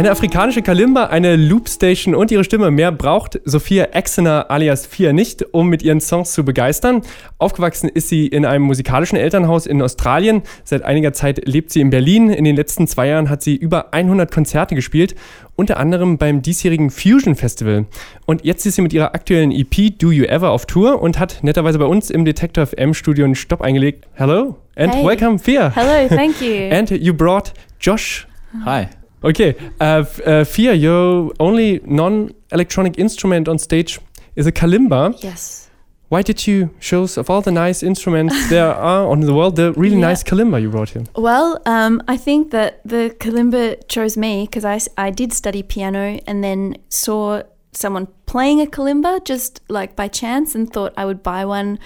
Eine afrikanische Kalimba, eine Loopstation und ihre Stimme. Mehr braucht Sophia Exener alias Fia nicht, um mit ihren Songs zu begeistern. Aufgewachsen ist sie in einem musikalischen Elternhaus in Australien. Seit einiger Zeit lebt sie in Berlin. In den letzten zwei Jahren hat sie über 100 Konzerte gespielt, unter anderem beim diesjährigen Fusion Festival. Und jetzt ist sie mit ihrer aktuellen EP Do You Ever auf Tour und hat netterweise bei uns im Detector FM Studio einen Stopp eingelegt. Hello and Hey. welcome, Fia. Hello, thank you. And you brought Josh Hi. Okay, uh, uh, Phia, your only non-electronic instrument on stage is a kalimba. yes. Why did you choose of all the nice instruments there are on the world, the really Yeah. nice kalimba you brought here? Well, um, I think that the kalimba chose me because I, I did study piano and then saw someone playing a kalimba just like by chance and thought I would buy one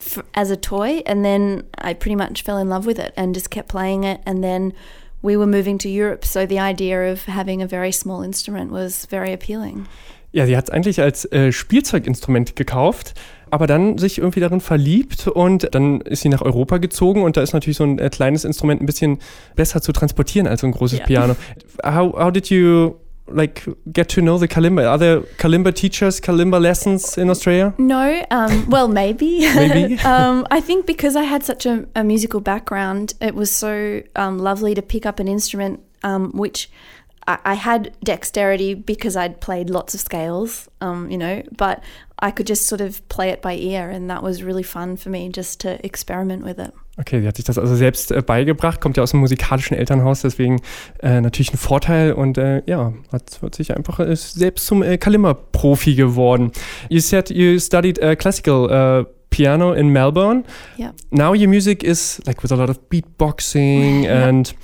f- as a toy. And then I pretty much fell in love with it and just kept playing it. And then we were moving to Europe, so the idea of having a very small instrument was very appealing. Ja, sie hat es eigentlich als äh, Spielzeuginstrument gekauft, aber dann sich irgendwie darin verliebt und dann ist sie nach Europa gezogen und da ist natürlich so ein äh, kleines Instrument ein bisschen besser zu transportieren als so ein großes Ja. Piano. How, how did you like get to know the kalimba? Are there kalimba teachers, kalimba lessons in Australia? No, um, well, maybe. Maybe. um, I think because I had such a, a musical background, it was so um, lovely to pick up an instrument um, which I, I had dexterity because I'd played lots of scales, um, you know, but I could just sort of play it by ear, and that was really fun for me just to experiment with it. Okay, sie hat sich das also selbst äh, beigebracht, kommt ja aus einem musikalischen Elternhaus, deswegen äh, natürlich ein Vorteil und äh, ja, hat, hat sich einfach äh, selbst zum äh, Kalimba-Profi geworden. You said you studied uh, classical uh, piano in Melbourne. Yeah. Now your music is like with a lot of beatboxing Yeah. and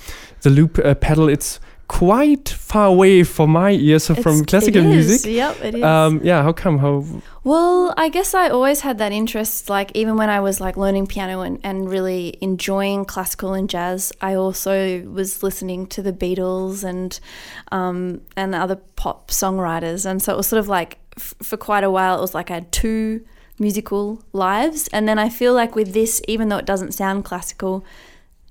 the loop uh, pedal. It's quite far away from my ears so from classical it is, music. Yep, it is. Um, yeah, how come? How? Well, I guess I always had that interest. Like even when I was like learning piano and, and really enjoying classical and jazz, I also was listening to the Beatles and um, and other pop songwriters, and so it was sort of like f- for quite a while it was like I had two musical lives, and then I feel like with this, even though it doesn't sound classical,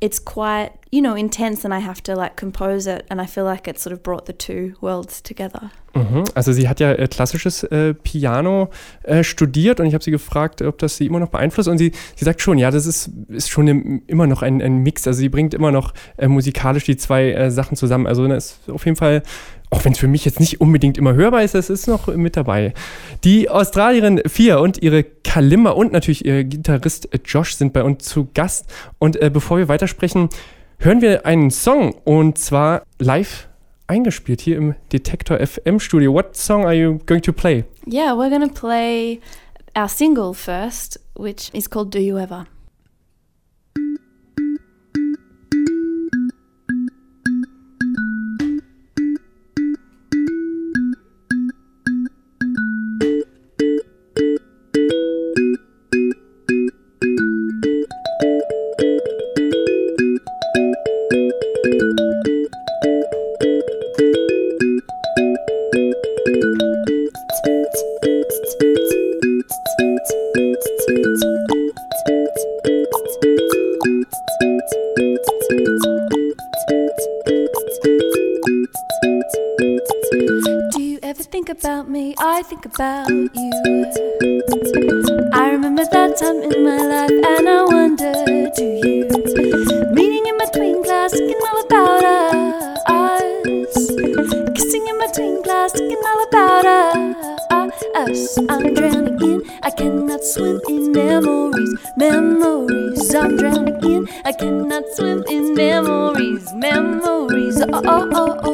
it's quite you know intense, and I have to like compose it, and I feel like it sort of brought the two worlds together. Mhm. Also sie hat ja äh, klassisches äh, Piano äh, studiert und ich habe sie gefragt, ob das sie immer noch beeinflusst und sie, sie sagt schon, ja, das ist, ist schon im, immer noch ein, ein Mix, also sie bringt immer noch äh, musikalisch die zwei äh, Sachen zusammen, also das ist auf jeden Fall, auch wenn es für mich jetzt nicht unbedingt immer hörbar ist, es ist noch mit dabei. Die Australierin Fia und ihre Kalimba und natürlich ihr Gitarrist Josh sind bei uns zu Gast und äh, bevor wir weitersprechen, hören wir einen Song und zwar live eingespielt hier im Detektor FM Studio. What song are you going to play? Yeah, we're going to play our single first, which is called Do You Ever? Think about me? I think about you. I remember that time in my life, and I wonder, do you? Reading in between class, thinking all about us. Kissing in between class, thinking all about us. I'm drowning in, I cannot swim in memories, memories. I'm drowning in, I cannot swim in memories, memories. Oh, oh, oh, oh.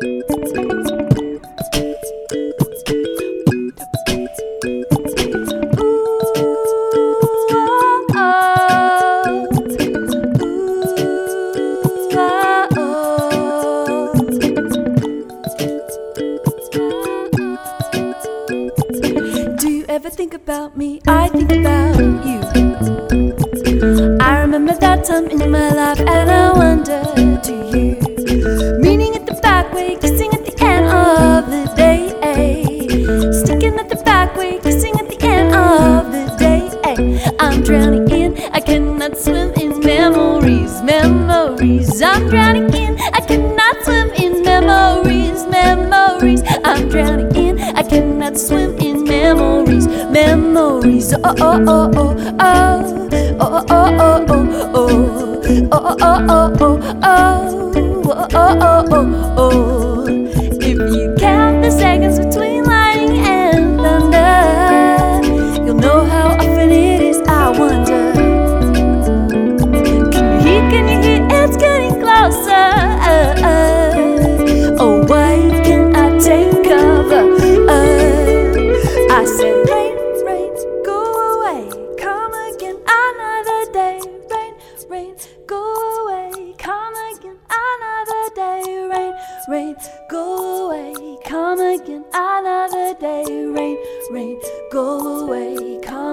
time in my life, and I wonder, do you?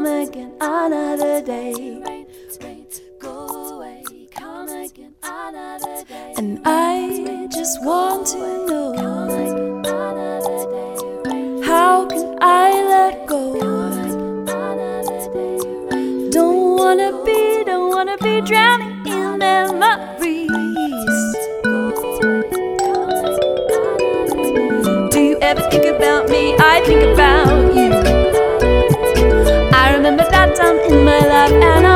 Again another day. Another day. And I just want to know how can I let go? Don't wanna be, don't wanna be drowning in memories. Do you ever think about me? I think about and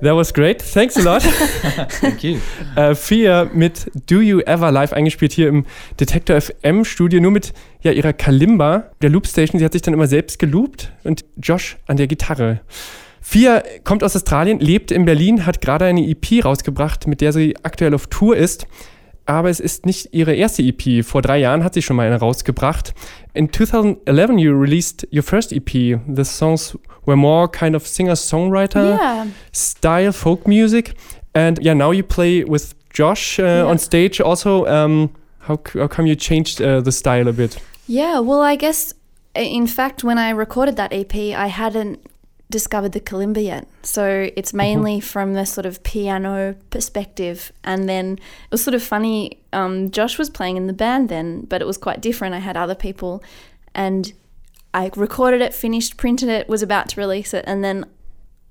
That was great. Thanks a lot. Thank you. äh, Fia mit Do You Ever live eingespielt hier im Detektor FM Studio, nur mit ja, ihrer Kalimba, der Loopstation. Sie hat sich dann immer selbst geloopt und Josh an der Gitarre. Fia kommt aus Australien, lebt in Berlin, hat gerade eine EP rausgebracht, mit der sie aktuell auf Tour ist. Aber es ist nicht ihre erste EP. Vor drei Jahren hat sie schon mal eine rausgebracht. In 2011 you released your first EP. The songs were more kind of singer-songwriter Yeah. style, folk music. And yeah, now you play with Josh uh, on stage also. Um, how, how come you changed uh, the style a bit? Yeah, well, I guess in fact, when I recorded that EP, I hadn't discovered the kalimba yet. So it's mainly from the sort of piano perspective. And then it was sort of funny. Um, Josh was playing in the band then, but it was quite different. I had other people, and I recorded it, finished, printed it, was about to release it, and then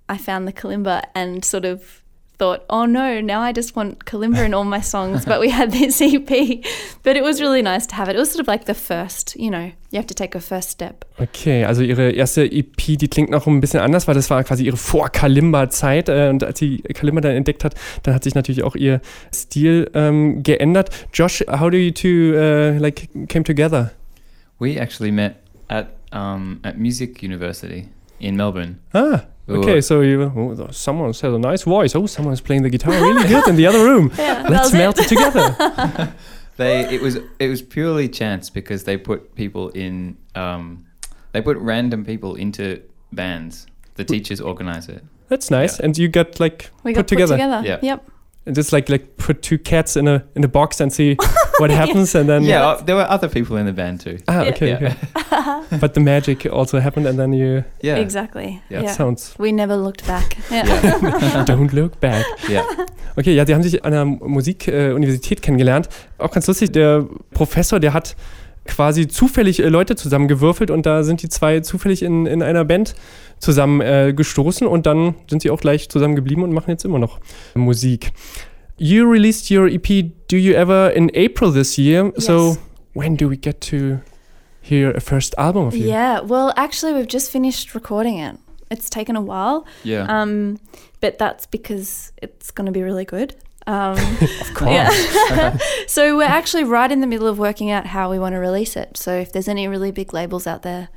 I found the kalimba and sort of thought, oh no, now I just want kalimba in all my songs. but we had this EP, but it was really nice to have it. It was sort of like the first, you know, you have to take a first step. Okay, also ihre erste EP, die klingt noch ein bisschen anders, weil das war quasi ihre Vor-Kalimba-Zeit. Äh, und als sie Kalimba dann entdeckt hat, dann hat sich natürlich auch ihr Stil ähm, geändert. Josh, how do you two uh, like came together? We actually met at um, at Music University in Melbourne. Ah, We okay, so you, oh, someone has a nice voice. Oh, someone's playing the guitar really good in the other room. Let's melt it together. They it was it was purely chance because they put people in um, they put random people into bands. The teachers organize it. That's nice. Yeah. And you got like We put got together. put together. Yeah. Yep. And just like like put two cats in a in a box and see what happens and then yeah, uh, there were other people in the band too. Ah, okay, Yeah. okay. but the magic also happened and then you Yeah, Exactly. Yeah. Yeah. sounds We never looked back. Yeah. don't look back. yeah. Okay, ja, die haben sich an einer Musikuniversität äh, Universität kennengelernt. Auch ganz lustig, der Professor, der hat quasi zufällig äh, Leute zusammengewürfelt und da sind die zwei zufällig in, in einer Band zusammen äh, gestoßen und dann sind sie auch gleich zusammen geblieben und machen jetzt immer noch Musik. You released your EP Do You Ever in April this year. So when do we get to hear a first album of you? Yeah, well, actually, we've just finished recording it. It's taken a while, Yeah. um, but that's because it's going to be really good. Um, of course. yeah. so we're actually right in the middle of working out how we want to release it. So if there's any really big labels out there,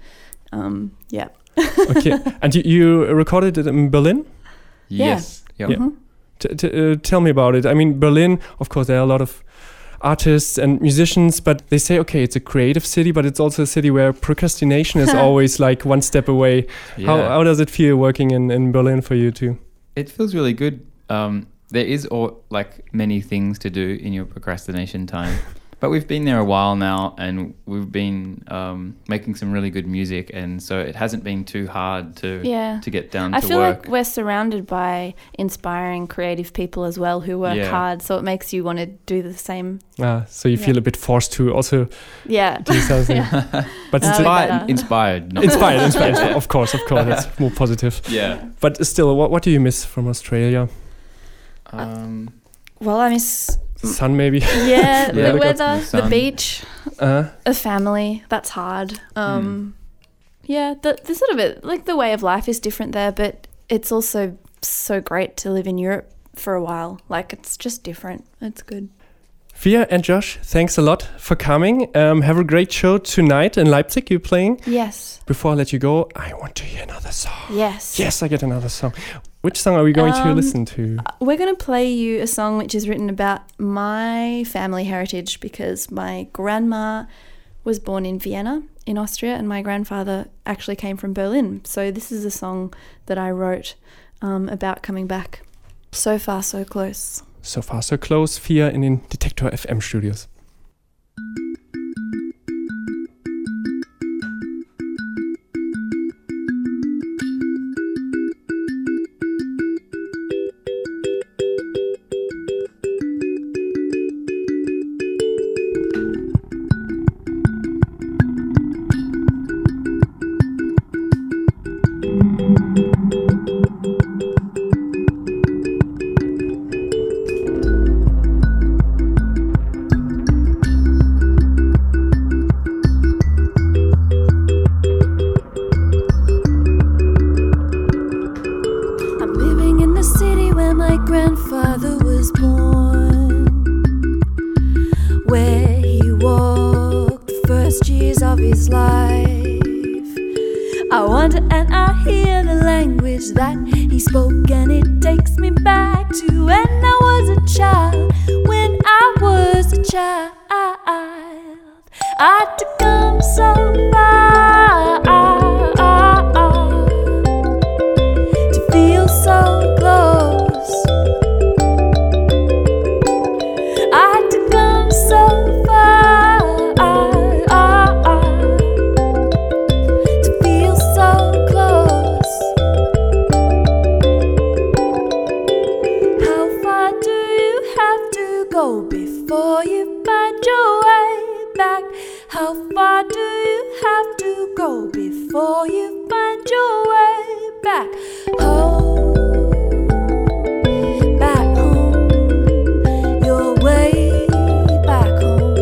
um, yeah. Okay. And you, you recorded it in Berlin? Yes. Yeah. Yeah. T- t- uh, tell me about it. I mean, Berlin, of course, there are a lot of artists and musicians, but they say, okay, it's a creative city, but it's also a city where procrastination is always like one step away. How, how does it feel working in, in Berlin for you too? it feels really good. Um, there is all, like many things to do in your procrastination time, but we've been there a while now, and we've been um, making some really good music, and so it hasn't been too hard to Yeah. to get down I to feel work. like we're surrounded by inspiring creative people as well who work Yeah. hard, so it makes you want to do the same. Ah, so you feel a bit forced to also Yeah. do something. yeah. But it's inspired, inspired, not inspired, inspired, inspired. Of course, of course, that's more positive. yeah. But still, what, what do you miss from Australia? Um, Well, I miss Sun, maybe? yeah, Yeah, the weather, the the beach, Uh, a family. That's hard. Um, Yeah, the, the sort of it like the way of life is different there, but it's also so great to live in Europe for a while. Like it's just different. It's good. Fia and Josh, thanks a lot for coming. Um, have a great show tonight in Leipzig. You're playing. Yes. Before I let you go, I want to hear another song. Yes. Yes, I get another song. Which song are we going to Um, listen to? We're going to play you a song which is written about my family heritage because my grandma was born in Vienna in Austria and my grandfather actually came from Berlin. So this is a song that I wrote um, about coming back. So far, so close. So far, so close. Fia in den Detektor FM Studios. Child, I had to come so far have to go before you find your way back home? Back home, your way back home.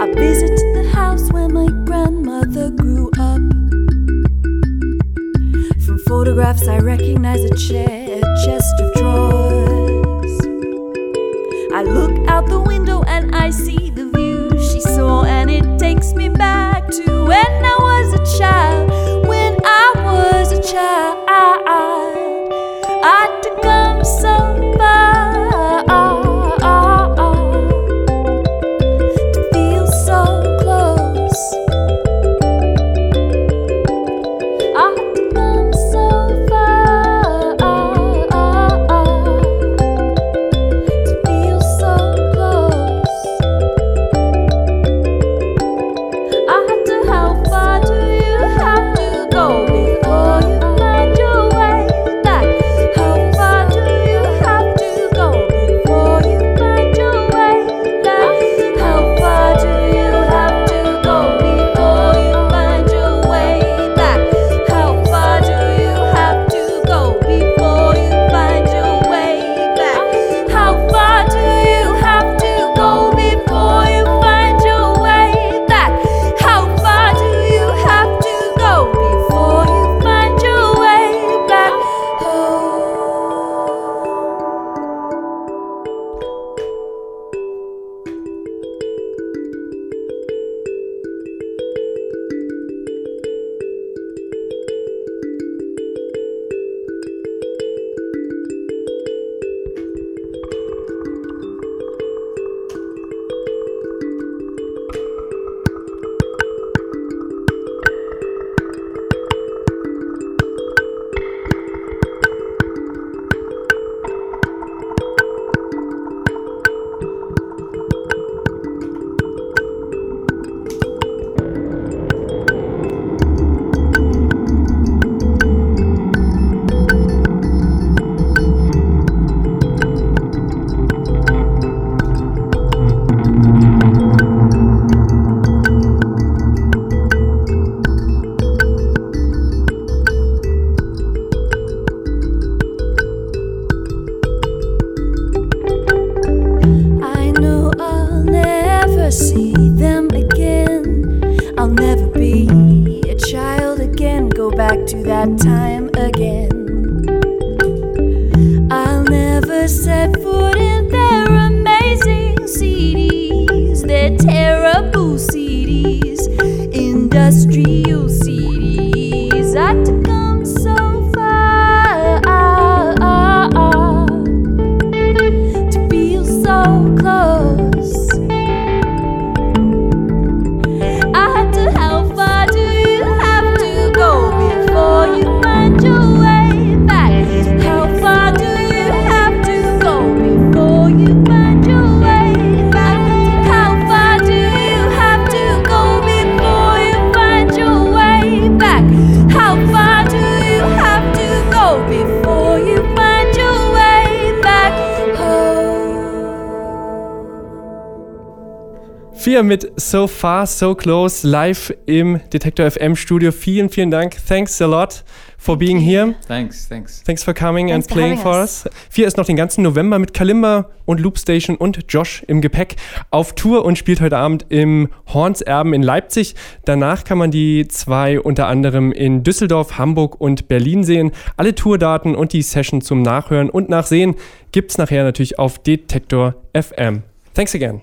I visited the house where my grandmother grew up. From photographs, I recognize a chair, a chest of drawers. I look out the window I see Vier mit So Far, So Close live im Detektor FM Studio. Vielen, vielen Dank. Thanks a lot for being here. Thanks, thanks. Thanks for coming Thanks and for playing for us. us. Vier ist noch den ganzen November mit Kalimba und Loopstation und Josh im Gepäck auf Tour und spielt heute Abend im Horns Erben in Leipzig. Danach kann man die zwei unter anderem in Düsseldorf, Hamburg und Berlin sehen. Alle Tourdaten und die Session zum Nachhören und Nachsehen gibt's nachher natürlich auf Detektor FM. Thanks again.